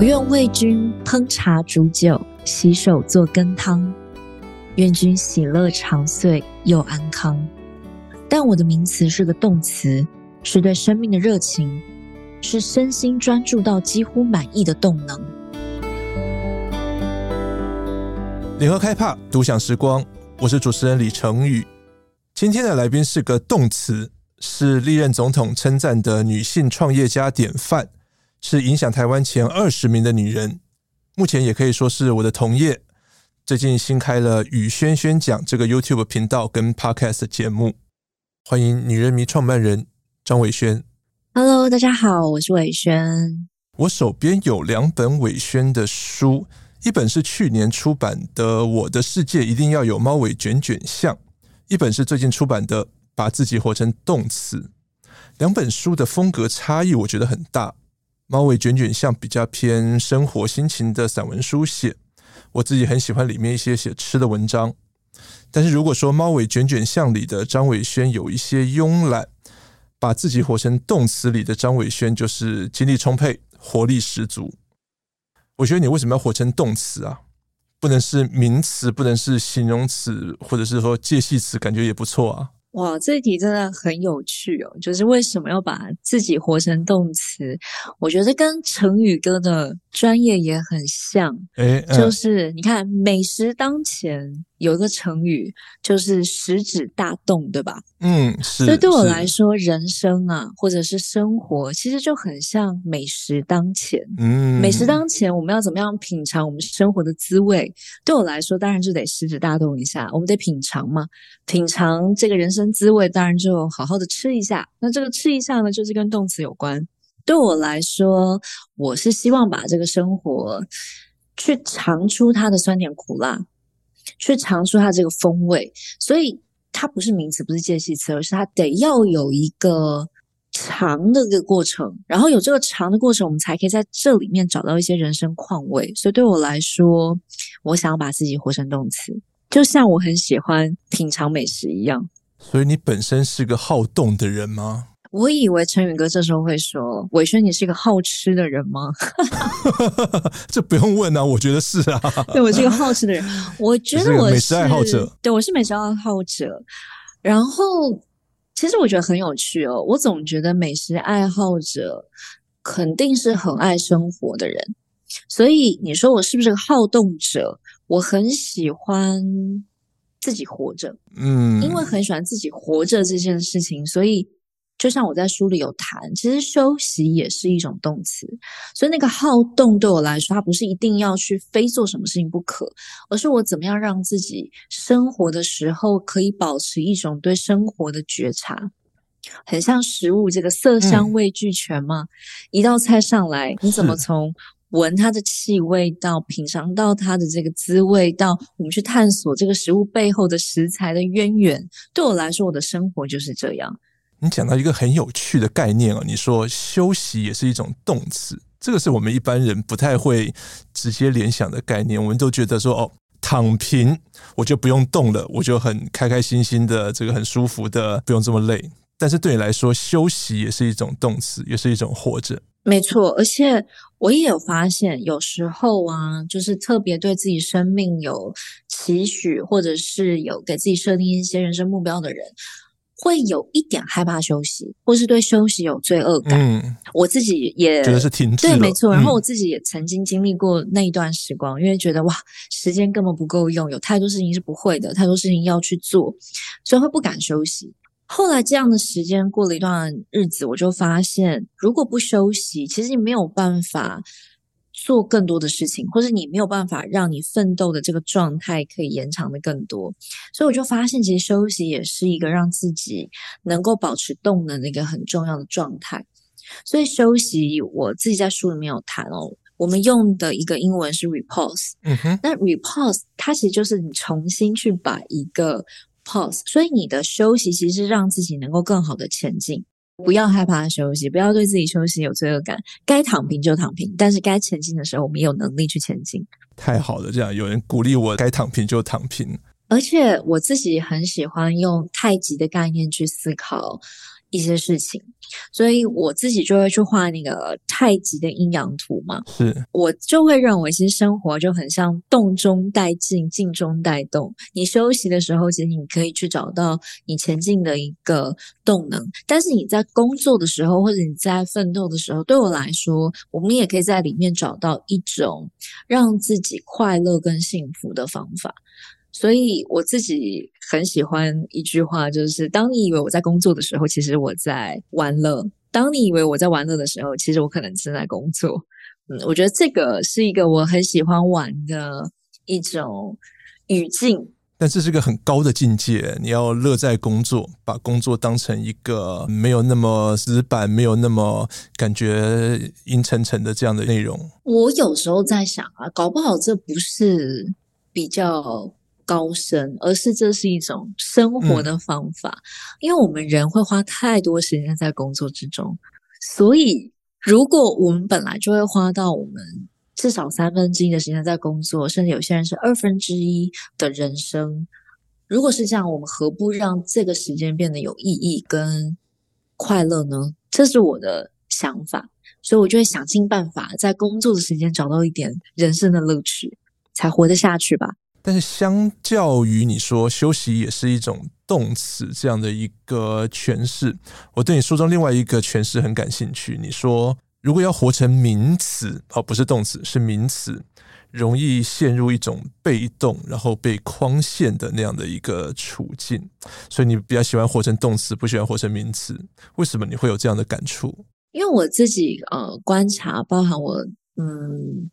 我愿为君烹茶煮酒，洗手做羹汤，愿君喜乐长岁又安康。但我的名词是个动词，是对生命的热情，是身心专注到几乎满意的动能。联合开帕独享时光，我是主持人李成宇。今天的来宾是个动词，是历任总统称赞的女性创业家典范，是影响台湾前二十名的女人。目前也可以说是我的同业。最近新开了与轩轩讲这个 YouTube 频道跟 Podcast 节目。欢迎女人迷创办人张伟轩。Hello，大家好，我是伟轩。我手边有两本伟轩的书，一本是去年出版的《我的世界一定要有猫尾卷卷像》。一本是最近出版的《把自己活成动词》，两本书的风格差异我觉得很大。猫尾卷卷巷比较偏生活心情的散文书写，我自己很喜欢里面一些写吃的文章。但是如果说猫尾卷卷巷里的张伟轩有一些慵懒，把自己活成动词里的张伟轩就是精力充沛、活力十足。我觉得你为什么要活成动词啊？不能是名词，不能是形容词，或者是说介系词，感觉也不错啊。哇，这一题真的很有趣哦！就是为什么要把自己活成动词？我觉得跟成语哥的专业也很像。诶，就是你看，美食当前。有一个成语就是食指大动，对吧？嗯，是。所以对我来说，人生啊，或者是生活，其实就很像美食当前。嗯，美食当前，我们要怎么样品尝我们生活的滋味？对我来说，当然就得食指大动一下，我们得品尝嘛。品尝这个人生滋味，当然就好好的吃一下。那这个吃一下呢，就是跟动词有关。对我来说，我是希望把这个生活去尝出它的酸甜苦辣。去尝出它这个风味，所以它不是名词，不是介系词，而是它得要有一个尝的一个过程，然后有这个尝的过程，我们才可以在这里面找到一些人生况味。所以对我来说，我想要把自己活成动词，就像我很喜欢品尝美食一样。所以你本身是个好动的人吗？我以为陈宇哥这时候会说：“伟轩，你是一个好吃的人吗？” 这不用问啊，我觉得是啊。对，我是一个好吃的人，我觉得我是，是美食爱好者。对，我是美食爱好者。然后，其实我觉得很有趣哦。我总觉得美食爱好者肯定是很爱生活的人。所以你说我是不是个好动者？我很喜欢自己活着，嗯，因为很喜欢自己活着这件事情，所以。就像我在书里有谈，其实休息也是一种动词，所以那个好动对我来说，它不是一定要去非做什么事情不可，而是我怎么样让自己生活的时候可以保持一种对生活的觉察，很像食物这个色香味俱全嘛。嗯、一道菜上来，你怎么从闻它的气味到品尝到它的这个滋味，到我们去探索这个食物背后的食材的渊源？对我来说，我的生活就是这样。你讲到一个很有趣的概念哦，你说休息也是一种动词，这个是我们一般人不太会直接联想的概念。我们都觉得说哦，躺平我就不用动了，我就很开开心心的，这个很舒服的，不用这么累。但是对你来说，休息也是一种动词，也是一种活着。没错，而且我也有发现，有时候啊，就是特别对自己生命有期许，或者是有给自己设定一些人生目标的人。会有一点害怕休息，或是对休息有罪恶感。嗯，我自己也觉得是停滞了。对，没错。然后我自己也曾经经历过那一段时光，嗯，因为觉得哇，时间根本不够用，有太多事情是不会的，太多事情要去做，所以会不敢休息。后来这样的时间过了一段日子，我就发现，如果不休息，其实你没有办法。做更多的事情，或是你没有办法让你奋斗的这个状态可以延长的更多，所以我就发现，其实休息也是一个让自己能够保持动能的一个很重要的状态。所以休息，我自己在书里面有谈哦，我们用的一个英文是 repose，嗯哼，那 repose 它其实就是你重新去把一个 pause，所以你的休息其实是让自己能够更好的前进。不要害怕休息，不要对自己休息有罪恶感。该躺平就躺平，但是该前进的时候，我们有能力去前进。太好了，这样有人鼓励我，该躺平就躺平。而且我自己很喜欢用太极的概念去思考一些事情。所以我自己就会去画那个太极的阴阳图嘛，是我就会认为，其实生活就很像动中带静，静中带动。你休息的时候，其实你可以去找到你前进的一个动能；但是你在工作的时候，或者你在奋斗的时候，对我来说，我们也可以在里面找到一种让自己快乐跟幸福的方法。所以我自己很喜欢一句话，就是当你以为我在工作的时候，其实我在玩乐；当你以为我在玩乐的时候，其实我可能正在工作。嗯，我觉得这个是一个我很喜欢玩的一种语境。但这是个很高的境界，你要乐在工作，把工作当成一个没有那么死板、没有那么感觉阴沉沉的这样的内容。我有时候在想啊，搞不好这不是比较。高深，而是这是一种生活的方法，嗯，因为我们人会花太多时间在工作之中，所以如果我们本来就会花到我们至少三分之一的时间在工作，甚至有些人是二分之一的人生，如果是这样，我们何不让这个时间变得有意义跟快乐呢？这是我的想法，所以我就会想尽办法在工作的时间找到一点人生的乐趣，才活得下去吧。但是，相较于你说休息也是一种动词这样的一个诠释，我对你书中另外一个诠释很感兴趣。你说，如果要活成名词，哦，不是动词，是名词，容易陷入一种被动，然后被框限的那样的一个处境。所以，你比较喜欢活成动词，不喜欢活成名词。为什么你会有这样的感触？因为我自己呃观察，包含我嗯。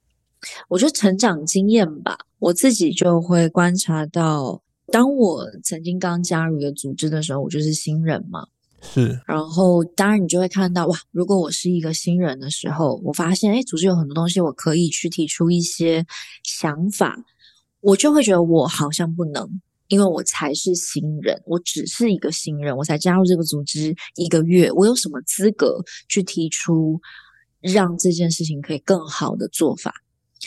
我觉得成长经验吧，我自己就会观察到，当我曾经刚加入一个组织的时候，我就是新人嘛，是。然后当然你就会看到，哇，如果我是一个新人的时候，我发现，哎，组织有很多东西我可以去提出一些想法，我就会觉得我好像不能，因为我才是新人，我只是一个新人，我才加入这个组织一个月，我有什么资格去提出让这件事情可以更好的做法？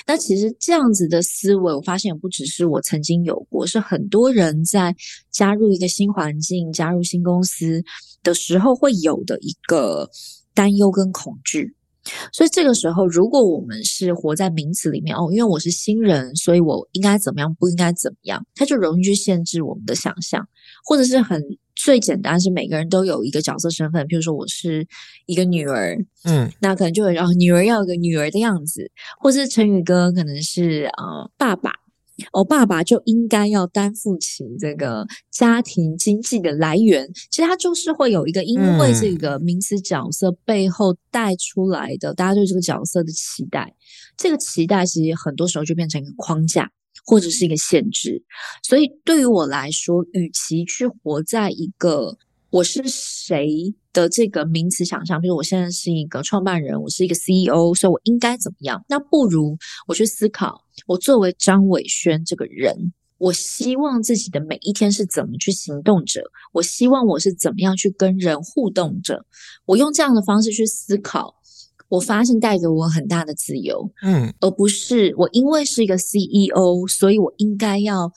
那其实这样子的思维，我发现也不只是我曾经有过，是很多人在加入一个新环境、加入新公司的时候会有的一个担忧跟恐惧。所以这个时候，如果我们是活在名词里面哦，因为我是新人，所以我应该怎么样，不应该怎么样，它就容易去限制我们的想象，或者是很。最简单是每个人都有一个角色身份，譬如说我是一个女儿，嗯，那可能就会让女儿要有个女儿的样子，或是成宇哥可能是呃爸爸，哦，爸爸就应该要担负起这个家庭经济的来源。其实他就是会有一个因为这个名词角色背后带出来的，大家对这个角色的期待，这个期待其实很多时候就变成一个框架。或者是一个限制，所以对于我来说，与其去活在一个我是谁的这个名词想象，比如我现在是一个创办人，我是一个 CEO，所以我应该怎么样？那不如我去思考，我作为张伟轩这个人，我希望自己的每一天是怎么去行动着？我希望我是怎么样去跟人互动着？我用这样的方式去思考。我发现带给我很大的自由，嗯，而不是我因为是一个 CEO，所以我应该要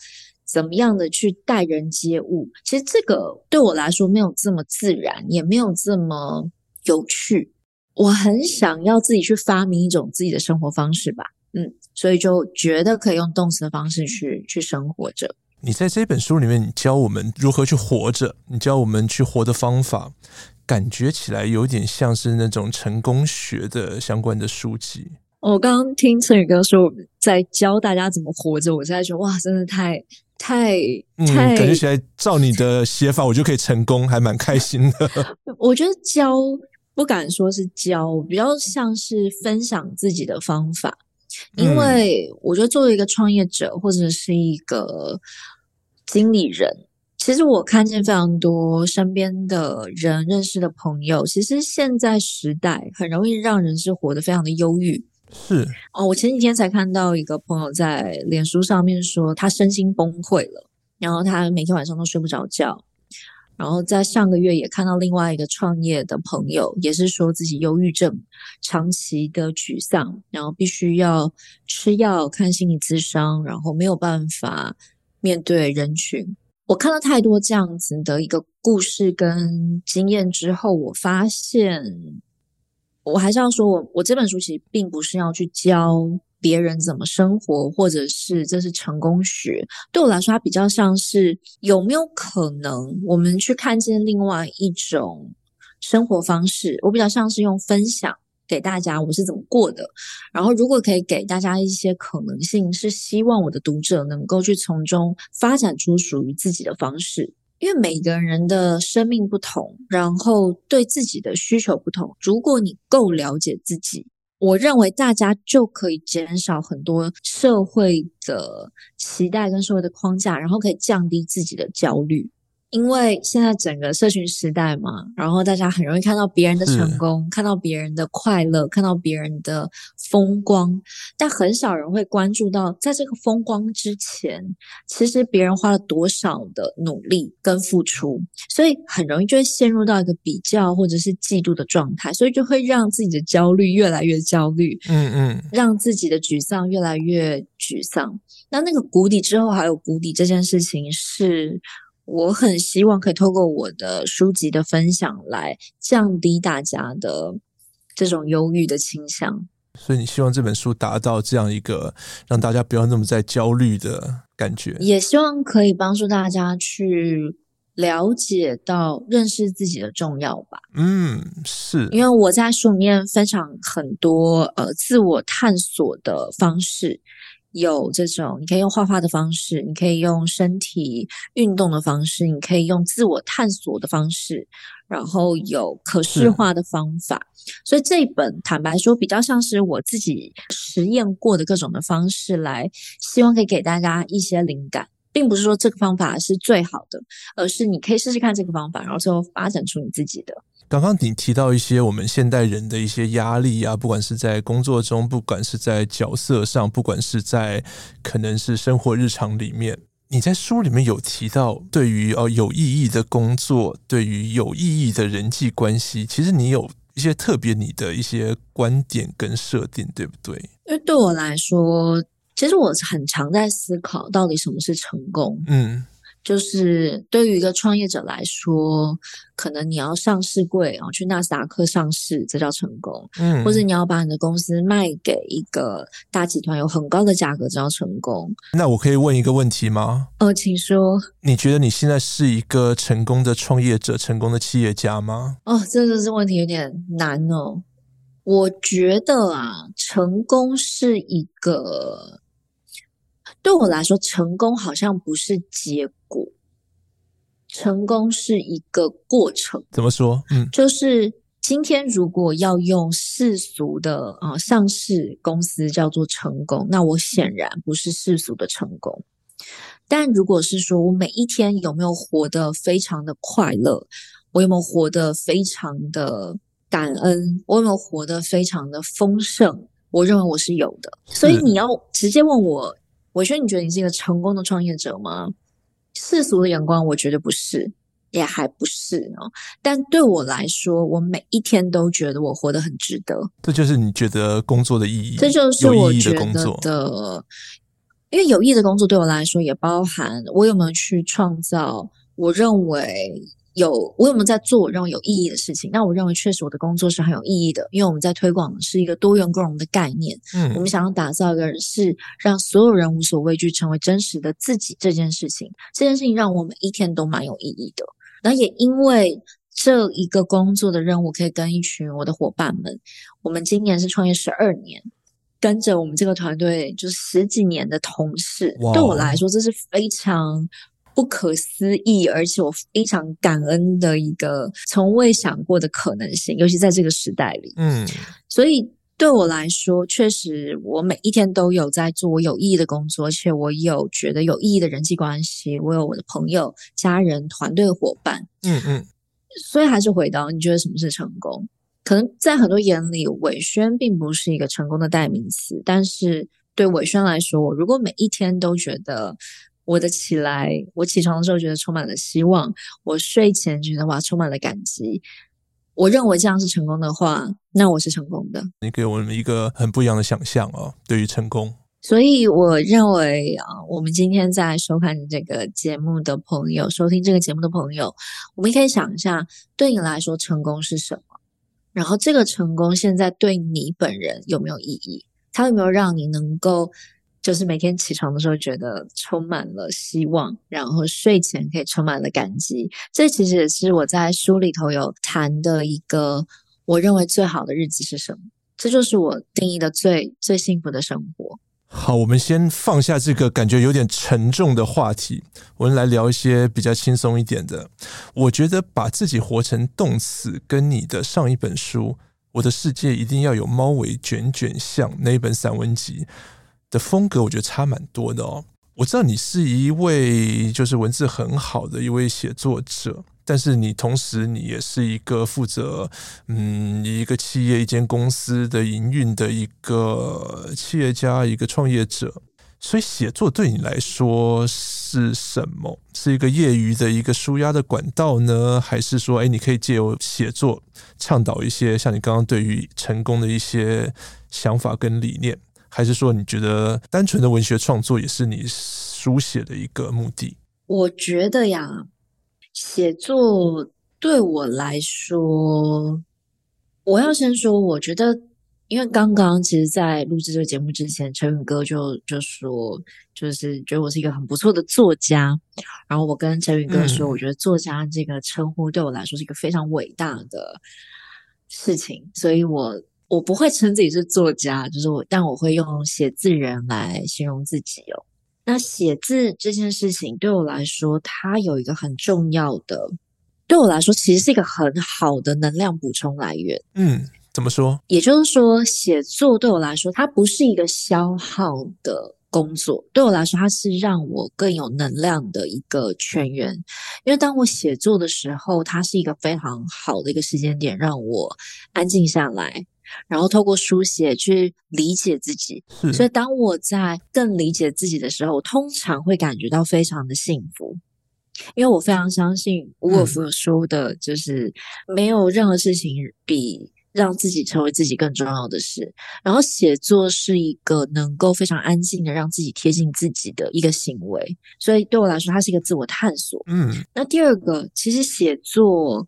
怎么样的去待人接物。其实这个对我来说没有这么自然，也没有这么有趣。我很想要自己去发明一种自己的生活方式吧，嗯，所以就觉得可以用动词的方式去去生活着。你在这本书里面，你教我们如何去活着，你教我们去活的方法。感觉起来有点像是那种成功学的相关的书籍。我刚刚听陈宇哥说在教大家怎么活着，我现在觉得哇，真的太太太，嗯，感觉起来照你的写法，我就可以成功，还蛮开心的。我觉得教不敢说是教，比较像是分享自己的方法，因为我觉得作为一个创业者或者是一个经理人。其实我看见非常多身边的人认识的朋友，其实现在时代很容易让人是活得非常的忧郁。是哦，我前几天才看到一个朋友在脸书上面说他身心崩溃了，然后他每天晚上都睡不着觉。然后在上个月也看到另外一个创业的朋友，也是说自己忧郁症，长期的沮丧，然后必须要吃药看心理咨商，然后没有办法。面对人群。我看了太多这样子的一个故事跟经验之后，我发现，我还是要说我我这本书其实并不是要去教别人怎么生活，或者是这是成功学。对我来说，它比较像是有没有可能我们去看见另外一种生活方式。我比较像是用分享。给大家我是怎么过的，然后如果可以给大家一些可能性，是希望我的读者能够去从中发展出属于自己的方式，因为每个人的生命不同，然后对自己的需求不同。如果你够了解自己，我认为大家就可以减少很多社会的期待跟社会的框架，然后可以降低自己的焦虑。因为现在整个社群时代嘛，然后大家很容易看到别人的成功，看到别人的快乐，看到别人的风光，但很少人会关注到，在这个风光之前，其实别人花了多少的努力跟付出，所以很容易就会陷入到一个比较或者是嫉妒的状态，所以就会让自己的焦虑越来越焦虑，嗯嗯，让自己的沮丧越来越沮丧。那那个谷底之后还有谷底这件事情是。我很希望可以透过我的书籍的分享来降低大家的这种忧郁的倾向。所以你希望这本书达到这样一个让大家不要那么在焦虑的感觉，也希望可以帮助大家去了解到认识自己的重要吧。嗯，是。因为我在书里面分享很多呃自我探索的方式。有这种，你可以用画画的方式，你可以用身体运动的方式，你可以用自我探索的方式，然后有可视化的方法。所以这一本坦白说，比较像是我自己实验过的各种的方式，来希望可以给大家一些灵感，并不是说这个方法是最好的，而是你可以试试看这个方法，然后最后发展出你自己的。刚刚你提到一些我们现代人的一些压力啊，不管是在工作中，不管是在角色上，不管是在可能是生活日常里面，你在书里面有提到，对于哦有意义的工作，对于有意义的人际关系，其实你有一些特别你的一些观点跟设定，对不对？因为对我来说，其实我很常在思考，到底什么是成功？嗯。就是对于一个创业者来说，可能你要上市柜，然后去纳斯达克上市，这叫成功。嗯，或者你要把你的公司卖给一个大集团，有很高的价格，这叫成功。那我可以问一个问题吗？呃，请说。你觉得你现在是一个成功的创业者，成功的企业家吗？哦，这个这问题有点难哦。我觉得啊，成功是一个。对我来说，成功好像不是结果，成功是一个过程。怎么说？嗯，就是今天如果要用世俗的啊、呃、上市公司叫做成功，那我显然不是世俗的成功。但如果是说我每一天有没有活得非常的快乐，我有没有活得非常的感恩，我有没有活得非常的丰盛，我认为我是有的。所以你要直接问我。玮轩，你觉得你是一个成功的创业者吗？世俗的眼光，我觉得不是，也还不是哦。但对我来说，我每一天都觉得我活得很值得。这就是你觉得工作的意义？这就是我觉得的，因为有意义的工作对我来说，也包含我有没有去创造我认为。有，我有没有在做我认为有意义的事情？那我认为确实我的工作是很有意义的，因为我们在推广的是一个多元共融的概念。嗯，我们想要打造一个人是让所有人无所畏惧，成为真实的自己这件事情。这件事情让我们一天都蛮有意义的。那也因为这一个工作的任务，可以跟一群我的伙伴们，我们今年是创业十二年，跟着我们这个团队就是十几年的同事，对我来说这是非常。不可思议，而且我非常感恩的一个从未想过的可能性，尤其在这个时代里。嗯，所以对我来说，确实我每一天都有在做我有意义的工作，而且我有觉得有意义的人际关系，我有我的朋友、家人、团队伙伴。嗯嗯，所以还是回到你觉得什么是成功？可能在很多眼里，伟轩并不是一个成功的代名词，但是对伟轩来说，我如果每一天都觉得。我的起来，我起床的时候觉得充满了希望，我睡前觉得哇充满了感激。我认为这样是成功的话，那我是成功的。你给我们一个很不一样的想象哦，对于成功。所以我认为啊，我们今天在收看这个节目的朋友，收听这个节目的朋友，我们可以想一下，对你来说成功是什么？然后这个成功现在对你本人有没有意义？它有没有让你能够，就是每天起床的时候觉得充满了希望，然后睡前可以充满了感激？这其实也是我在书里头有谈的一个，我认为最好的日子是什么？这就是我定义的最最幸福的生活。好，我们先放下这个感觉有点沉重的话题，我们来聊一些比较轻松一点的。我觉得把自己活成动词，跟你的上一本书《我的世界一定要有猫尾卷卷像》那一本散文集的风格，我觉得差蛮多的哦。我知道你是一位就是文字很好的一位写作者。但是你同时，你也是一个负责嗯一个企业、一间公司的营运的一个企业家、一个创业者，所以写作对你来说是什么？是一个业余的一个舒压的管道呢，还是说，哎，你可以借由写作倡导一些像你刚刚对于成功的一些想法跟理念，还是说你觉得单纯的文学创作也是你书写的一个目的？我觉得呀。写作对我来说，我要先说，我觉得，因为刚刚其实，在录制这个节目之前，陈宇哥就就说，就是觉得我是一个很不错的作家。然后我跟陈宇哥说，我觉得作家这个称呼对我来说是一个非常伟大的事情，所以我我不会称自己是作家，就是我，但我会用写字人来形容自己哦。那写字这件事情对我来说，它有一个很重要的，对我来说其实是一个很好的能量补充来源。嗯，怎么说？也就是说，写作对我来说，它不是一个消耗的工作，对我来说，它是让我更有能量的一个泉源。因为当我写作的时候，它是一个非常好的一个时间点，让我安静下来。然后透过书写去理解自己，所以当我在更理解自己的时候，我通常会感觉到非常的幸福，因为我非常相信吴尔夫说的，就是没有任何事情比让自己成为自己更重要的事。然后写作是一个能够非常安静的让自己贴近自己的一个行为，所以对我来说，它是一个自我探索。嗯，那第二个，其实写作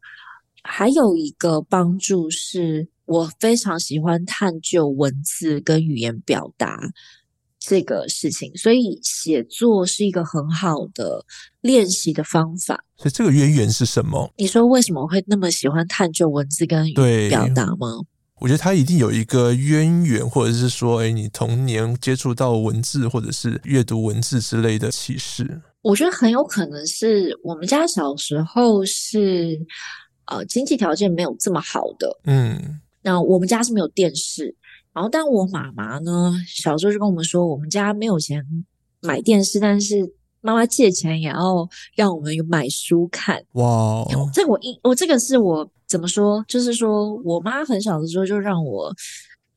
还有一个帮助是。我非常喜欢探究文字跟语言表达这个事情，所以写作是一个很好的练习的方法。所以这个渊源是什么？你说为什么会那么喜欢探究文字跟语言表达吗？我觉得它一定有一个渊源，或者是说，哎，你童年接触到文字，或者是阅读文字之类的启示。我觉得很有可能是我们家小时候是呃经济条件没有这么好的，嗯。那我们家是没有电视，然后但我妈妈呢，小时候就跟我们说，我们家没有钱买电视，但是妈妈借钱也要让我们买书看。哇，这我一我这个是我怎么说？就是说我妈很小的时候就让我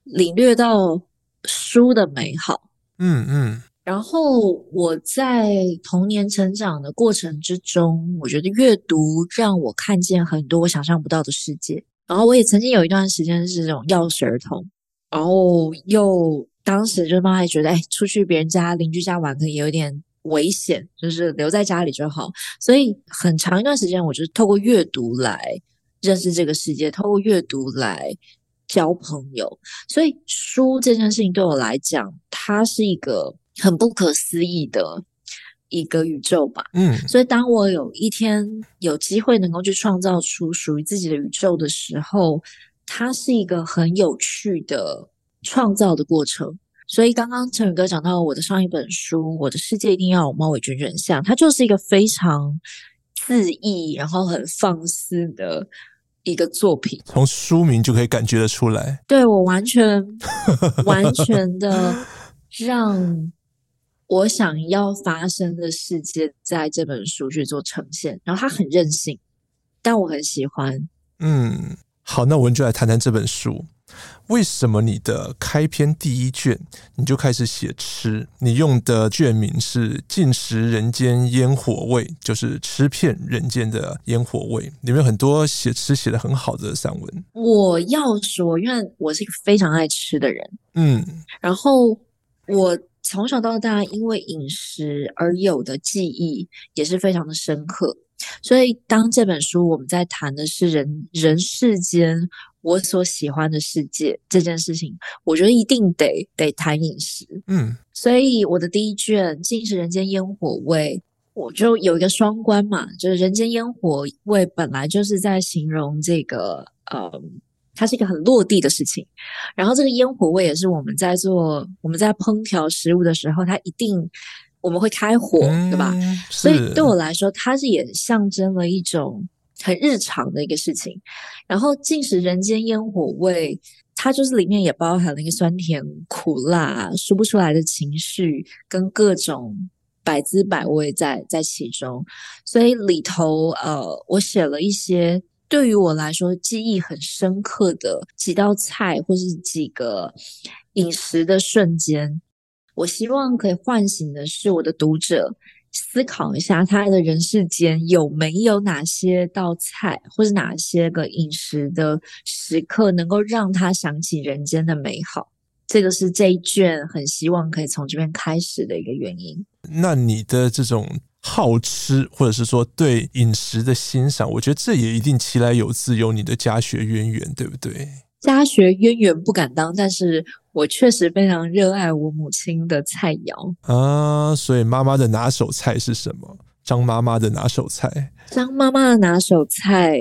领略到书的美好。嗯嗯。然后我在童年成长的过程之中，我觉得阅读让我看见很多我想象不到的世界。然后我也曾经有一段时间是这种钥匙儿童，然后又当时就妈妈觉得，哎，出去别人家邻居家玩可能也有点危险，就是留在家里就好。所以很长一段时间，我就是透过阅读来认识这个世界，透过阅读来交朋友。所以书这件事情对我来讲，它是一个很不可思议的。一个宇宙吧，嗯，所以当我有一天有机会能够去创造出属于自己的宇宙的时候，它是一个很有趣的创造的过程。所以刚刚陈宇哥讲到我的上一本书《我的世界一定要有猫尾卷卷像》，它就是一个非常恣意然后很放肆的一个作品。从书名就可以感觉得出来，对，我完全完全的让。我想要发生的世界，在这本书去做呈现，然后它很任性，但我很喜欢。嗯，好，那我们就来谈谈这本书。为什么你的开篇第一卷你就开始写吃？你用的卷名是“进食人间烟火味”，就是吃遍人间的烟火味。里面很多写吃写的很好的散文。我要说，因为我是一个非常爱吃的人，嗯，然后我。从小到大因为饮食而有的记忆也是非常的深刻。所以，当这本书我们在谈的是人人世间我所喜欢的世界这件事情，我觉得一定得得谈饮食。嗯，所以我的第一卷《尽是人间烟火味》，我就有一个双关嘛，就是人间烟火味本来就是在形容这个，呃，它是一个很落地的事情。然后这个烟火味也是我们在做我们在烹调食物的时候，它一定。我们会开火，对吧？所以对我来说，它是也象征了一种很日常的一个事情。然后进食人间烟火味，它就是里面也包含了一个酸甜苦辣说不出来的情绪，跟各种百滋百味在在其中。所以里头，呃，我写了一些对于我来说记忆很深刻的几道菜，或是几个饮食的瞬间。我希望可以唤醒的是我的读者，思考一下他的人世间有没有哪些道菜，或是哪些个饮食的时刻，能够让他想起人间的美好。这个是这一卷很希望可以从这边开始的一个原因。那你的这种好吃，或者是说对饮食的欣赏，我觉得这也一定其来有自，有你的家学渊源，对不对？家学渊源不敢当，但是我确实非常热爱我母亲的菜肴啊。所以妈妈的拿手菜是什么？张妈妈的拿手菜？张妈妈的拿手菜，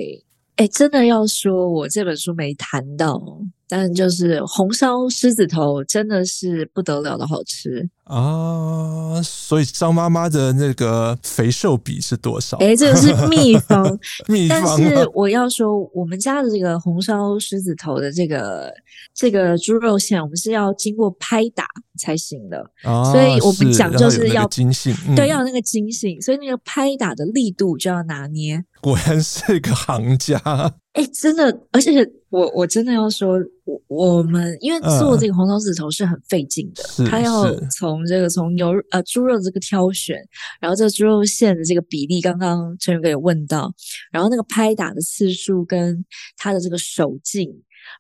哎，真的要说，我这本书没谈到。但就是红烧狮子头真的是不得了的好吃啊！所以张妈妈的那个肥瘦比是多少？诶，这个是秘方，秘方。但是我要说，我们家的这个红烧狮子头的这个这个猪肉馅，我们是要经过拍打才行的。啊，所以我们讲就是要筋性，嗯，对，要有那个筋性，所以那个拍打的力度就要拿捏。果然是一个行家。哎，真的，而且我我真的要说，我我们因为做这个红烧狮子头是很费劲的，嗯、他要从这个从牛呃猪肉这个挑选，然后这个猪肉馅的这个比例，刚刚陈宇哥有问到，然后那个拍打的次数跟他的这个手劲，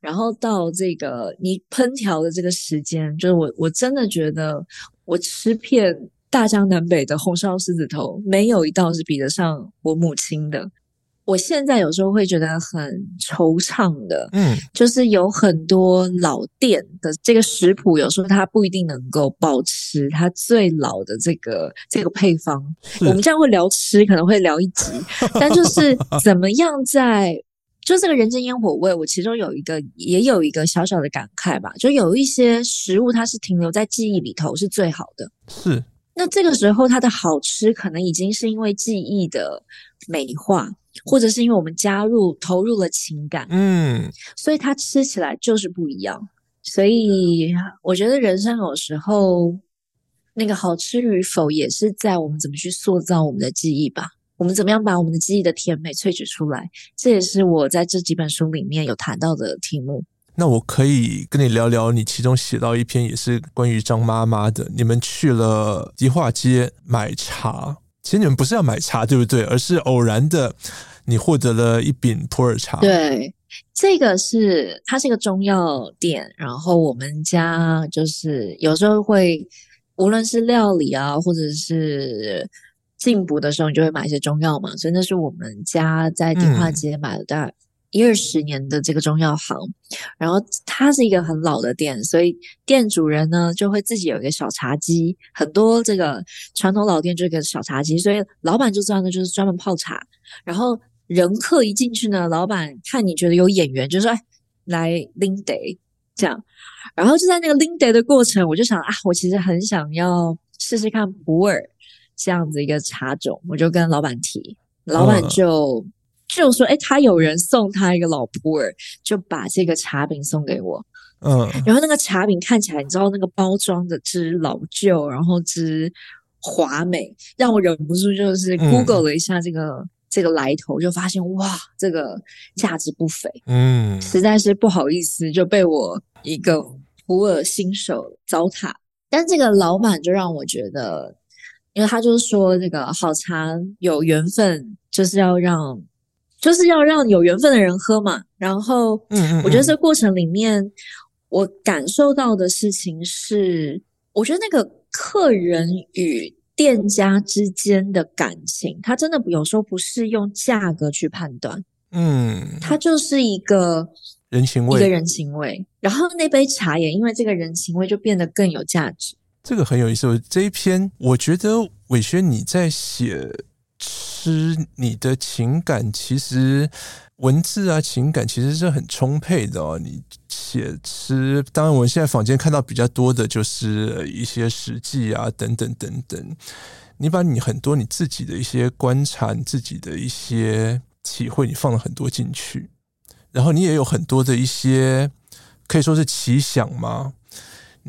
然后到这个你烹调的这个时间，就是我我真的觉得我吃遍大江南北的红烧狮子头，没有一道是比得上我母亲的。我现在有时候会觉得很惆怅的，嗯，就是有很多老店的这个食谱，有时候它不一定能够保持它最老的这个这个配方。我们这样会聊吃，可能会聊一集，但就是怎么样在就这个人间烟火味，我其中有一个也有一个小小的感慨吧，就有一些食物它是停留在记忆里头是最好的，是。那这个时候它的好吃可能已经是因为记忆的美化。或者是因为我们加入投入了情感，嗯，所以它吃起来就是不一样。所以我觉得人生有时候那个好吃与否，也是在我们怎么去塑造我们的记忆吧。我们怎么样把我们的记忆的甜美萃取出来，这也是我在这几本书里面有谈到的题目。那我可以跟你聊聊，你其中写到一篇也是关于张妈妈的。你们去了迪化街买茶。其实你们不是要买茶，对不对？而是偶然的，你获得了一饼普洱茶。对，这个是它是一个中药店，然后我们家就是有时候会，无论是料理啊，或者是进补的时候，你就会买一些中药嘛。所以那是我们家在迪化街买的。一二十年的这个中药行，然后它是一个很老的店，所以店主人呢就会自己有一个小茶几，很多这个传统老店就一个小茶几，所以老板就知道呢就是专门泡茶。然后人客一进去呢，老板看你觉得有眼缘，就说哎来拎茶这样。然后就在那个拎茶的过程，我就想啊，我其实很想要试试看普洱这样子一个茶种，我就跟老板提，老板就。嗯就说，哎，他有人送他一个老普洱，就把这个茶饼送给我。嗯，然后那个茶饼看起来，你知道那个包装的之老旧，然后之华美，让我忍不住就是 Google 了一下这个、嗯、这个来头，就发现哇，这个价值不菲。嗯，实在是不好意思，就被我一个普洱新手糟蹋。但这个老板就让我觉得，因为他就是说，这个好茶有缘分，就是要让。就是要让有缘分的人喝嘛，然后，嗯，我觉得这过程里面，我感受到的事情是，我觉得那个客人与店家之间的感情，他真的有时候不是用价格去判断，嗯，他就是一个人情味，一个人情味。然后那杯茶也因为这个人情味就变得更有价值。这个很有意思。这一篇，我觉得伟轩你在写吃，你的情感其实文字啊，情感其实是很充沛的哦。你写吃，当然我们现在坊间看到比较多的就是一些史记啊，等等等等。你把你很多你自己的一些观察，你自己的一些体会，你放了很多进去，然后你也有很多的一些可以说是奇想吗？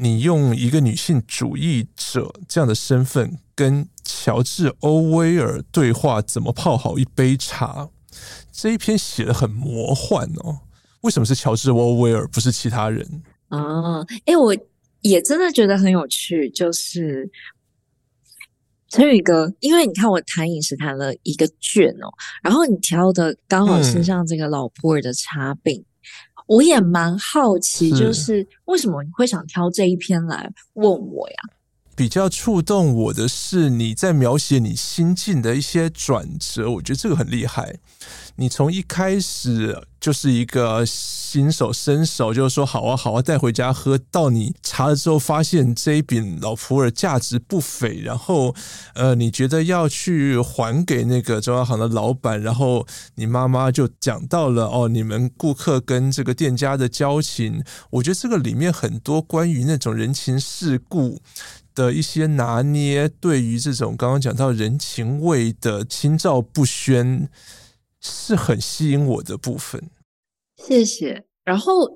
你用一个女性主义者这样的身份跟乔治·欧威尔对话，怎么泡好一杯茶？这一篇写的很魔幻哦。为什么是乔治·欧威尔，不是其他人？啊，哎，我也真的觉得很有趣。就是陈宇哥，因为你看我谈饮食谈了一个卷哦，然后你挑的刚好是像这个老普洱的茶饼。嗯我也蛮好奇，就是为什么你会想挑这一篇来问我呀？比较触动我的是你在描写你心境的一些转折，我觉得这个很厉害。你从一开始就是一个新手伸手，就是说好啊好啊带回家喝，到你查了之后发现这一饼老普洱价值不菲，然后呃你觉得要去还给那个中药行的老板，然后你妈妈就讲到了哦你们顾客跟这个店家的交情，我觉得这个里面很多关于那种人情世故的一些拿捏，对于这种刚刚讲到人情味的心照不宣。是很吸引我的部分，谢谢。然后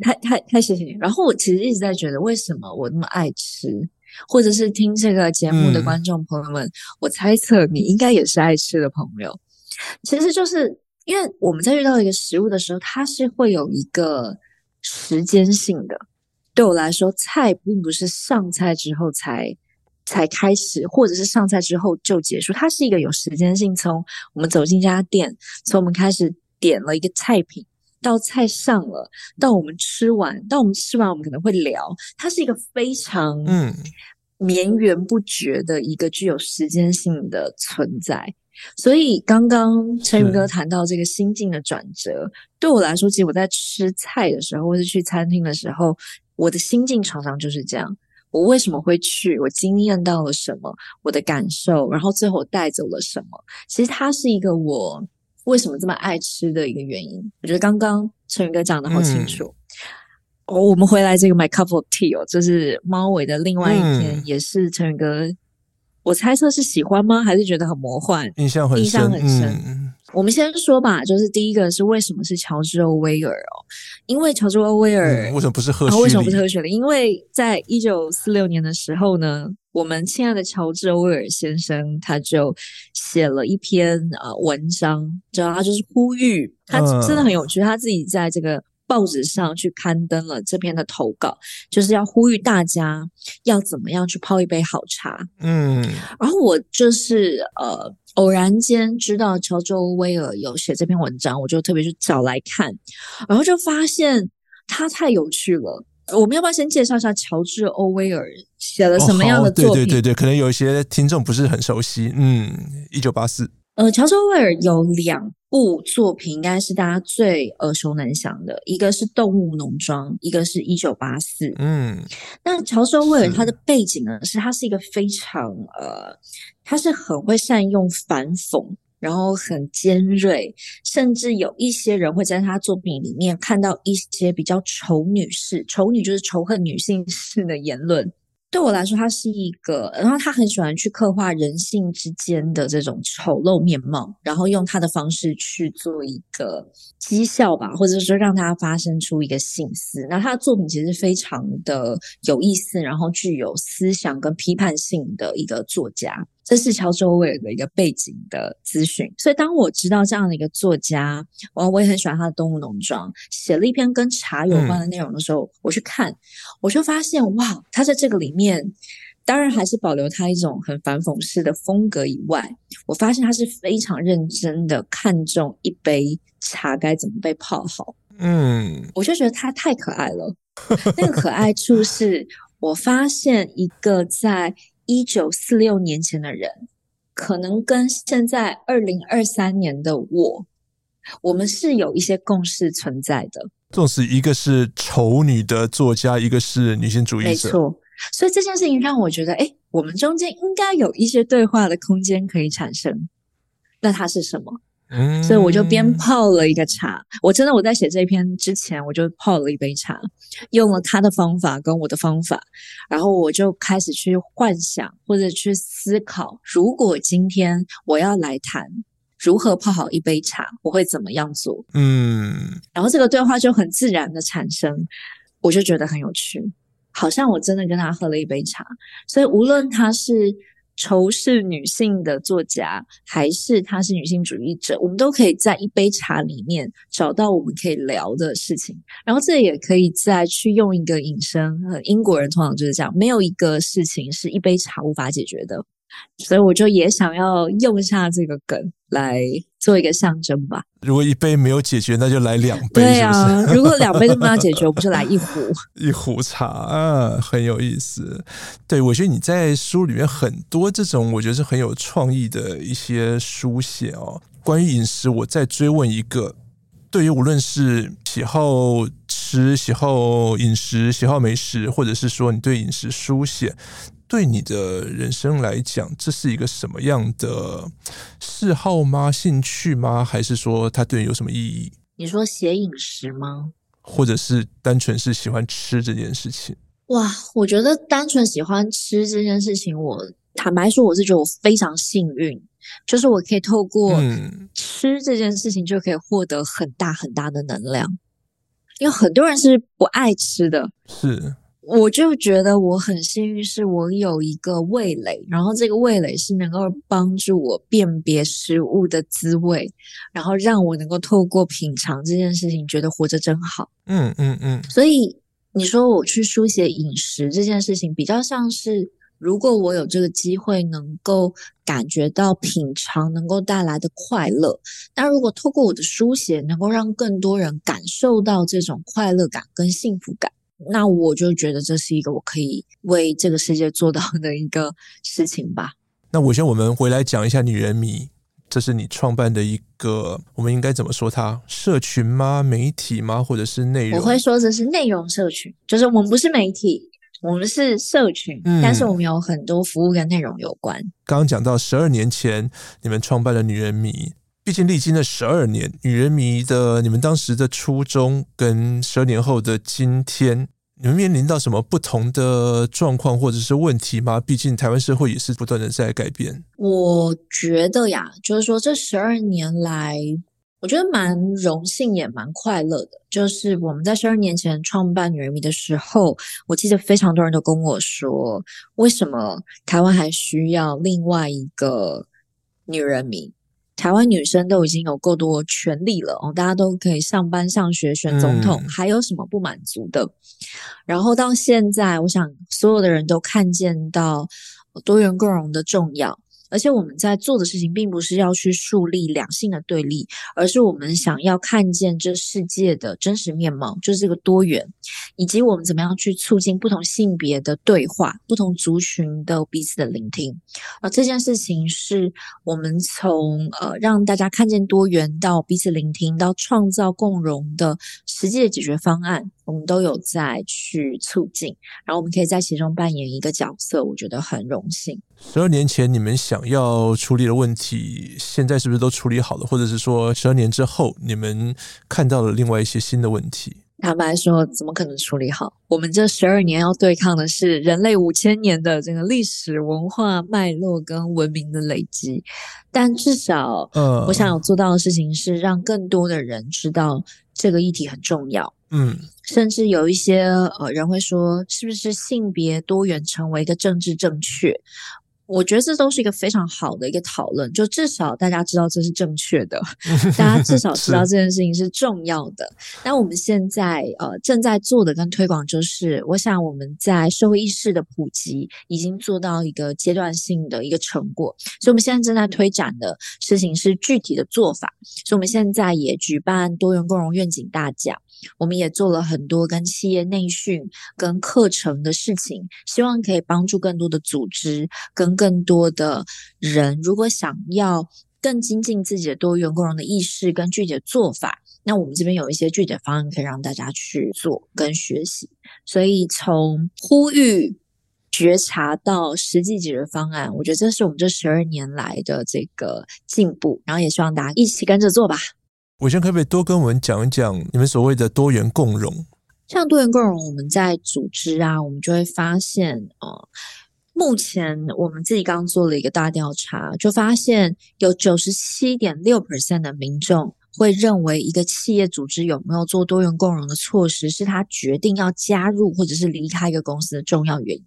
太太太谢谢你。然后我其实一直在觉得，为什么我那么爱吃，或者是听这个节目的观众朋友们，嗯、我猜测你应该也是爱吃的朋友。其实就是因为我们在遇到一个食物的时候，它是会有一个时间性的。对我来说，菜并不是上菜之后才。才开始，或者是上菜之后就结束，它是一个有时间性。从我们走进这家店，从我们开始点了一个菜品，到菜上了，到我们吃完，到我们吃完，我们可能会聊，它是一个非常嗯绵延不绝的一个具有时间性的存在。所以刚刚陈宇哥谈到这个心境的转折，对我来说，其实我在吃菜的时候，或是去餐厅的时候，我的心境常常就是这样。我为什么会去？我经验到了什么？我的感受，然后最后带走了什么？其实它是一个我为什么这么爱吃的一个原因。我觉得刚刚陈宇哥讲的好清楚。嗯、哦，我们回来这个 My Cup of Tea 哦，就是猫尾的另外一篇，嗯、也是陈宇哥。我猜测是喜欢吗？还是觉得很魔幻？印象很深。印象很深。嗯我们先说吧，就是第一个是为什么是乔治·欧威尔哦？因为乔治·欧威尔、嗯、为什么不是赫胥黎？为什么不是赫胥黎？因为在一九四六年的时候呢，我们亲爱的乔治·欧威尔先生他就写了一篇呃文章，然后他就是呼吁，他真的很有趣，他自己在这个。报纸上去刊登了这篇的投稿，就是要呼吁大家要怎么样去泡一杯好茶。嗯，然后我就是呃偶然间知道乔治·欧威尔有写这篇文章，我就特别去找来看，然后就发现他太有趣了。我们要不要先介绍一下乔治·欧威尔写了什么样的作品？哦，对对对对，可能有一些听众不是很熟悉。嗯，一九八四。呃，乔治·欧威尔有两部作品，应该是大家最耳熟能详的，一个是《动物农庄》，一个是一九八四。嗯，那乔治·欧威尔他的背景呢，是，他是一个非常呃，他是很会善用反讽，然后很尖锐，甚至有一些人会在他作品里面看到一些比较仇女式、仇女就是仇恨女性式的言论。对我来说，他是一个，然后他很喜欢去刻画人性之间的这种丑陋面貌，然后用他的方式去做一个讥笑吧，或者说让他发生出一个性思。那他的作品其实非常的有意思，然后具有思想跟批判性的一个作家。这是乔治·欧威尔的一个背景的资讯，所以当我知道这样的一个作家，我我也很喜欢他的《动物农庄》，写了一篇跟茶有关的内容的时候，嗯、我去看，我就发现哇，他在这个里面，当然还是保留他一种很反讽式的风格以外，我发现他是非常认真的看重一杯茶该怎么被泡好。嗯，我就觉得他太可爱了，那个可爱处是。我发现一个在一九四六年前的人，可能跟现在二零二三年的我，我们是有一些共识存在的。纵使一个是丑女的作家，一个是女性主义者，没错。所以这件事情让我觉得，哎，我们中间应该有一些对话的空间可以产生。那它是什么？嗯，所以我就边泡了一个茶。我真的我在写这篇之前，我就泡了一杯茶，用了他的方法跟我的方法，然后我就开始去幻想或者去思考，如果今天我要来谈如何泡好一杯茶，我会怎么样做？嗯，然后这个对话就很自然的产生，我就觉得很有趣，好像我真的跟他喝了一杯茶。所以无论他是。仇视女性的作家，还是她是女性主义者，我们都可以在一杯茶里面找到我们可以聊的事情。然后这也可以再去用一个引申，英国人通常就是这样，没有一个事情是一杯茶无法解决的。所以我就也想要用下这个梗来做一个象征吧。如果一杯没有解决，那就来两杯。对啊，是是？如果两杯都没有解决，我不就来一壶？一壶茶啊，很有意思。对，我觉得你在书里面很多这种，我觉得是很有创意的一些书写哦。关于饮食，我再追问一个：对于无论是喜好吃、喜好饮食、喜好美食，或者是说你对饮食书写。对你的人生来讲，这是一个什么样的嗜好吗？兴趣吗？还是说它对你有什么意义？你说写饮食吗？或者是单纯是喜欢吃这件事情？哇，我觉得单纯喜欢吃这件事情，我坦白说，我是觉得我非常幸运，就是我可以透过吃这件事情就可以获得很大很大的能量，因为很多人是不爱吃的，是。我就觉得我很幸运，是我有一个味蕾，然后这个味蕾是能够帮助我辨别食物的滋味，然后让我能够透过品尝这件事情，觉得活着真好。嗯嗯嗯。所以你说我去书写饮食这件事情，比较像是如果我有这个机会，能够感觉到品尝能够带来的快乐，那如果透过我的书写，能够让更多人感受到这种快乐感跟幸福感。那我就觉得这是一个我可以为这个世界做到的一个事情吧。那我先我们回来讲一下女人迷，这是你创办的一个，我们应该怎么说它？社群吗？媒体吗？或者是内容？我会说这是内容社群，就是我们不是媒体，我们是社群，嗯，但是我们有很多服务跟内容有关。刚刚讲到十二年前你们创办了女人迷。毕竟历经了十二年，女人迷的你们当时的初衷跟十二年后的今天，你们面临到什么不同的状况或者是问题吗？毕竟台湾社会也是不断的在改变。我觉得呀，就是说这十二年来，我觉得蛮荣幸也蛮快乐的。就是我们在十二年前创办女人迷的时候，我记得非常多人都跟我说，为什么台湾还需要另外一个女人迷？台湾女生都已经有够多权利了哦，大家都可以上班、上学、选总统，嗯，还有什么不满足的？然后到现在，我想所有的人都看见到多元共融的重要。而且我们在做的事情，并不是要去树立两性的对立，而是我们想要看见这世界的真实面貌，就是这个多元，以及我们怎么样去促进不同性别的对话，不同族群的彼此的聆听。而这件事情是我们从呃让大家看见多元到彼此聆听，到创造共融的实际的解决方案，我们都有在去促进。然后我们可以在其中扮演一个角色，我觉得很荣幸。十二年前你们想要处理的问题，现在是不是都处理好了？或者是说，十二年之后你们看到了另外一些新的问题？坦白说，怎么可能处理好？我们这十二年要对抗的是人类五千年的这个历史文化脉络跟文明的累积。但至少，嗯，我想要做到的事情是让更多的人知道这个议题很重要。嗯，甚至有一些呃人会说，是不是性别多元成为一个政治正确？我觉得这都是一个非常好的一个讨论，就至少大家知道这是正确的，大家至少知道这件事情是重要的。那我们现在呃正在做的跟推广，就是我想我们在社会意识的普及已经做到一个阶段性的一个成果，所以我们现在正在推展的事情是具体的做法。所以我们现在也举办多元共融愿景大奖，我们也做了很多跟企业内训跟课程的事情，希望可以帮助更多的组织跟。更多的人如果想要更精进自己的多元共融的意识跟具体的做法，那我们这边有一些具体的方案可以让大家去做跟学习。所以从呼吁、觉察到实际解决方案，我觉得这是我们这十二年来的这个进步。然后也希望大家一起跟着做吧。玮轩可不可以多跟我们讲一讲你们所谓的多元共融？像多元共融，我们在组织啊，我们就会发现呃。目前我们自己刚做了一个大调查，就发现有九十七点六 percent 的民众会认为一个企业组织有没有做多元共融的措施，是他决定要加入或者是离开一个公司的重要原因。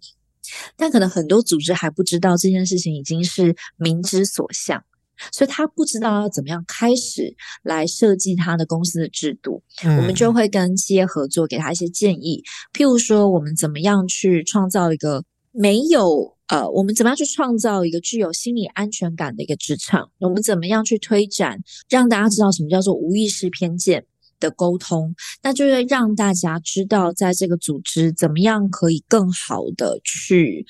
但可能很多组织还不知道这件事情已经是民之所向，所以他不知道要怎么样开始来设计他的公司的制度。嗯。我们就会跟企业合作，给他一些建议，譬如说我们怎么样去创造一个。没有呃，我们怎么样去创造一个具有心理安全感的一个职场？我们怎么样去推展，让大家知道什么叫做无意识偏见的沟通？那就是让大家知道，在这个组织怎么样可以更好的去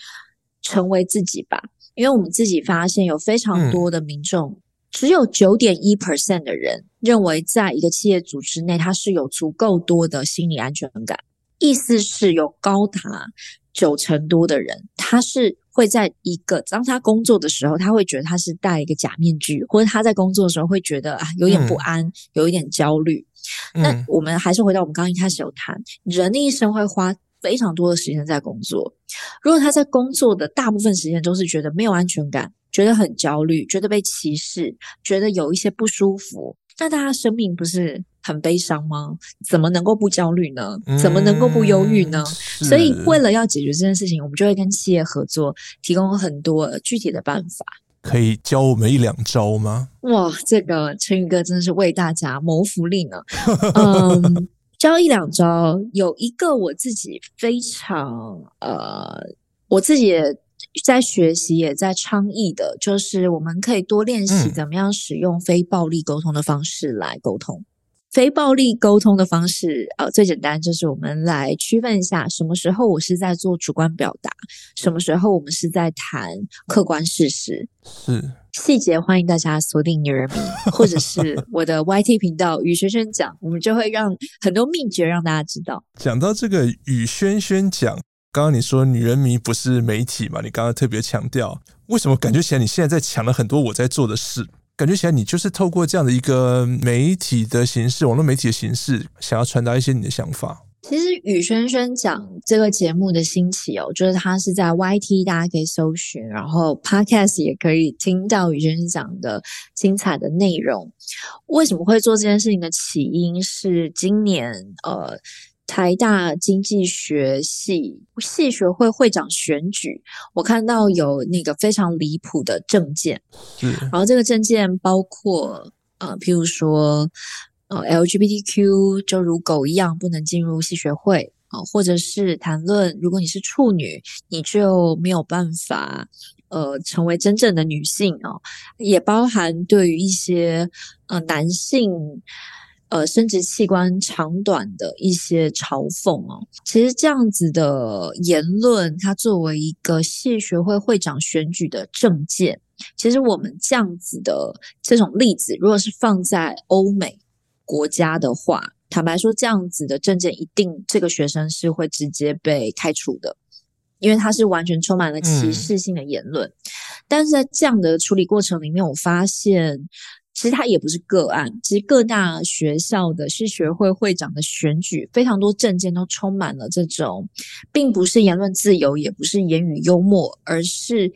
成为自己吧。因为我们自己发现，有非常多的民众，嗯、只有九点一 percent 的人认为，在一个企业组织内，他是有足够多的心理安全感。意思是有高达。九成多的人，他是会在一个当他工作的时候，他会觉得他是戴一个假面具，或者他在工作的时候会觉得啊有点不安，嗯、有一点焦虑。嗯、那我们还是回到我们刚刚一开始有谈，人的一生会花非常多的时间在工作。如果他在工作的大部分时间都是觉得没有安全感，觉得很焦虑，觉得被歧视，觉得有一些不舒服，那大家生命不是很悲伤吗？怎么能够不焦虑呢？怎么能够不忧郁呢？嗯、所以，为了要解决这件事情，我们就会跟企业合作，提供很多具体的办法。可以教我们一两招吗？哇，这个陈宇哥真的是为大家谋福利呢。嗯，教一两招，有一个我自己非常呃，我自己也在学习，也在倡议的，就是我们可以多练习怎么样使用非暴力沟通的方式来沟通。非暴力沟通的方式，呃，最简单就是我们来区分一下，什么时候我是在做主观表达，什么时候我们是在谈客观事实。是细节，欢迎大家锁定女人迷，或者是我的 YT 频道与轩轩讲，我们就会让很多秘诀让大家知道。讲到这个与轩轩讲，刚刚你说女人迷不是媒体嘛？你刚刚特别强调，为什么感觉起来你现在在抢了很多我在做的事？感觉起来，你就是透过这样的一个媒体的形式，网络媒体的形式，想要传达一些你的想法。其实宇轩轩讲这个节目的兴起哦，就是他是在 YT，大家可以搜寻，然后 Podcast 也可以听到宇轩轩讲的精彩的内容。为什么会做这件事情的起因是今年呃。台大经济学系系学会会长选举，我看到有那个非常离谱的政见，嗯，然后这个证件包括呃，譬如说呃，LGBTQ 就如狗一样不能进入系学会啊，或者是谈论如果你是处女，你就没有办法呃成为真正的女性啊，也包含对于一些呃男性。呃，生殖器官长短的一些嘲讽哦，其实这样子的言论，它作为一个系学会会长选举的政见，其实我们这样子的这种例子，如果是放在欧美国家的话，坦白说，这样子的证件一定这个学生是会直接被开除的，因为他是完全充满了歧视性的言论。嗯。但是在这样的处理过程里面，我发现。其实它也不是个案，其实各大学校的系学会会长的选举，非常多证件都充满了这种，并不是言论自由，也不是言语幽默，而是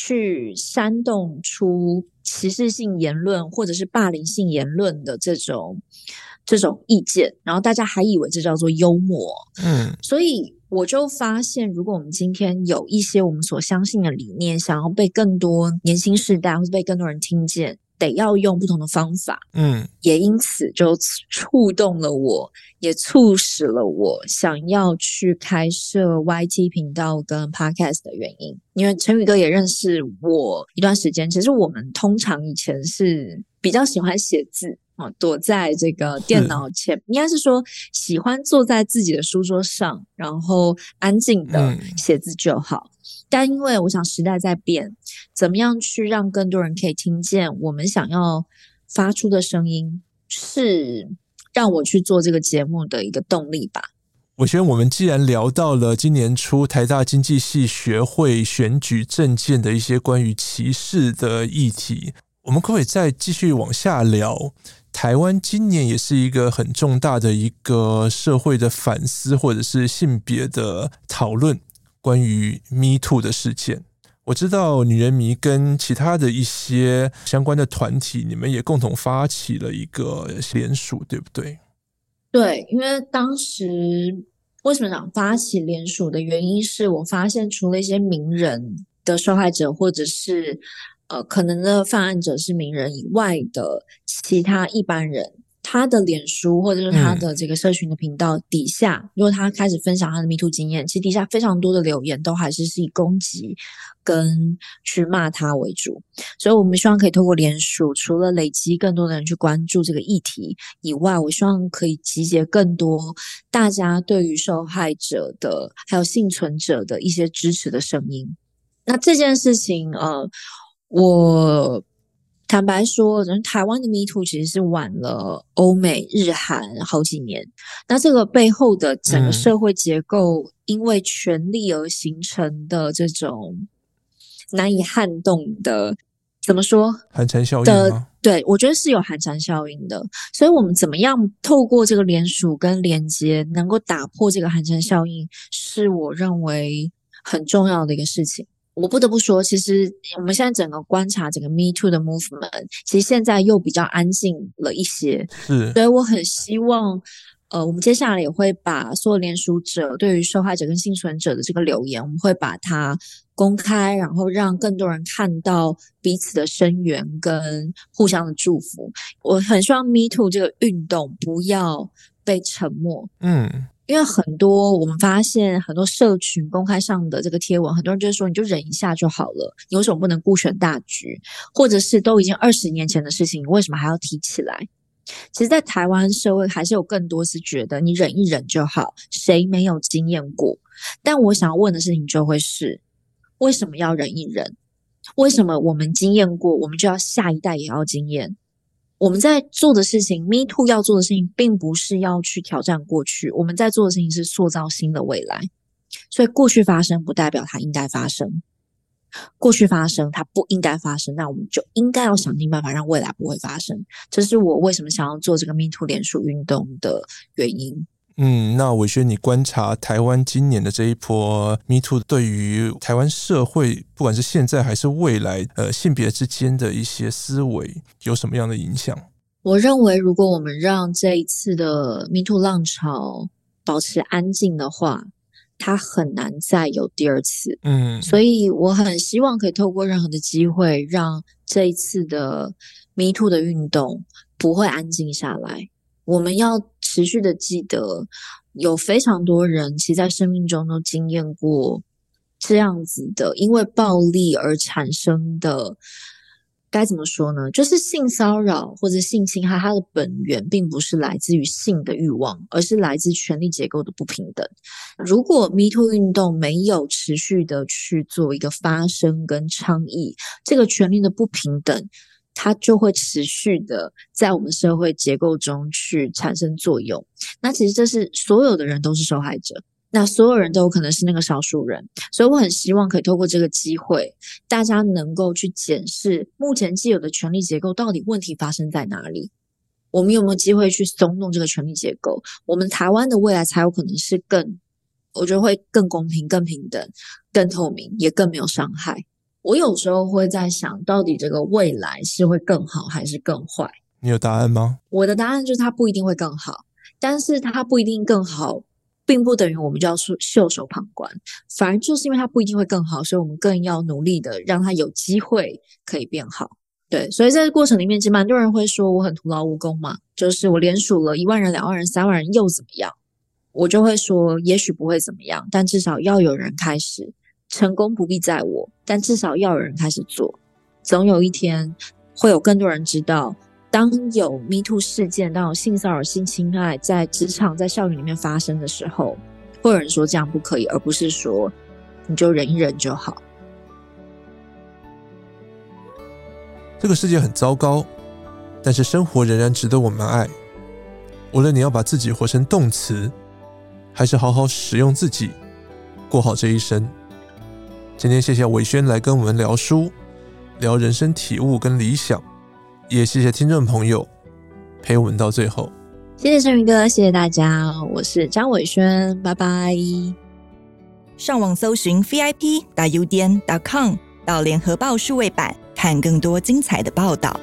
去煽动出歧视性言论或者是霸凌性言论的这种这种意见，然后大家还以为这叫做幽默，嗯，所以我就发现，如果我们今天有一些我们所相信的理念，想要被更多年轻世代或者被更多人听见，得要用不同的方法。嗯，也因此就触动了我，也促使了我想要去开设 YT 频道跟 Podcast 的原因。因为陈宇哥也认识我一段时间，其实我们通常以前是比较喜欢写字。啊，躲在这个电脑前，应该是说喜欢坐在自己的书桌上，然后安静的写字就好。嗯、但因为我想时代在变，怎么样去让更多人可以听见我们想要发出的声音，是让我去做这个节目的一个动力吧。我觉得我们既然聊到了今年初台大经济系学会选举政见的一些关于歧视的议题，我们可不可以再继续往下聊？台湾今年也是一个很重大的一个社会的反思，或者是性别的讨论，关于 Me Too 的事件。我知道女人迷跟其他的一些相关的团体，你们也共同发起了一个联署，对不对？对，因为当时为什么想发起联署的原因是我发现，除了一些名人的受害者，或者是呃，可能的犯案者是名人以外的其他一般人，他的脸书或者是他的这个社群的频道底下，嗯、如果他开始分享他的 MeToo 经验，其实底下非常多的留言都还是是以攻击跟去骂他为主。所以，我们希望可以透过联署，除了累积更多的人去关注这个议题以外，我希望可以集结更多大家对于受害者的还有幸存者的一些支持的声音。那这件事情，呃。我坦白说，人台湾的 Me Too 其实是晚了欧美日韩好几年。那这个背后的整个社会结构，因为权力而形成的这种难以撼动的，怎么说？寒蝉效应的？对，我觉得是有寒蝉效应的。所以我们怎么样透过这个联署跟连接，能够打破这个寒蝉效应，是我认为很重要的一个事情。我不得不说，其实我们现在整个观察整个 Me Too 的 movement，其实现在又比较安静了一些。是，所以我很希望，呃，我们接下来也会把所有联署者对于受害者跟幸存者的这个留言，我们会把它公开，然后让更多人看到彼此的声援跟互相的祝福。我很希望 Me Too 这个运动不要被沉默。嗯。因为很多我们发现很多社群公开上的这个贴文，很多人就说，你就忍一下就好了，你为什么不能顾全大局？或者是都已经二十年前的事情，你为什么还要提起来？其实，在台湾社会还是有更多是觉得你忍一忍就好，谁没有经验过？但我想要问的事情就会是，为什么要忍一忍？为什么我们经验过，我们就要下一代也要经验？我们在做的事情，Me Too 要做的事情，并不是要去挑战过去，我们在做的事情是塑造新的未来。所以，过去发生不代表它应该发生，过去发生它不应该发生，那我们就应该要想尽办法让未来不会发生。这是我为什么想要做这个 Me Too 连署运动的原因。嗯，那伟轩，你观察台湾今年的这一波 Me Too 对于台湾社会，不管是现在还是未来，呃，性别之间的一些思维有什么样的影响？我认为，如果我们让这一次的 Me Too 浪潮保持安静的话，它很难再有第二次。嗯，所以我很希望可以透过任何的机会，让这一次的 Me Too 的运动不会安静下来。我们要持续的记得，有非常多人其实在生命中都经验过这样子的，因为暴力而产生的，该怎么说呢？就是性骚扰或者性侵害，它的本源并不是来自于性的欲望，而是来自权力结构的不平等。如果 Me Too 运动没有持续的去做一个发声跟倡议，这个权力的不平等。它就会持续的在我们社会结构中去产生作用。那其实这是所有的人都是受害者，那所有人都有可能是那个少数人。所以我很希望可以透过这个机会，大家能够去检视目前既有的权力结构到底问题发生在哪里。我们有没有机会去松动这个权力结构？我们台湾的未来才有可能是更，我觉得会更公平、更平等、更透明，也更没有伤害。我有时候会在想，到底这个未来是会更好还是更坏？你有答案吗？我的答案就是它不一定会更好，但是它不一定更好，并不等于我们就要袖袖手旁观，反而就是因为它不一定会更好，所以我们更要努力的让它有机会可以变好。对，所以在这个过程里面，其实蛮多人会说我很徒劳无功嘛，就是我连数了一万人、两万人、三万人又怎么样？我就会说，也许不会怎么样，但至少要有人开始，成功不必在我，但至少要有人开始做，总有一天会有更多人知道，当有 Me Too 事件、当有性骚扰、性侵害在职场、在校园里面发生的时候，会有人说这样不可以，而不是说你就忍一忍就好。这个世界很糟糕，但是生活仍然值得我们爱。无论你要把自己活成动词，还是好好使用自己，过好这一生。今天谢谢伟轩来跟我们聊书，聊人生体悟跟理想，也谢谢听众朋友陪我们到最后。谢谢盛云哥，谢谢大家，我是张伟轩，拜拜。上网搜寻 vip 打 udn 点 com 到联合报数位版。看更多精彩的报道。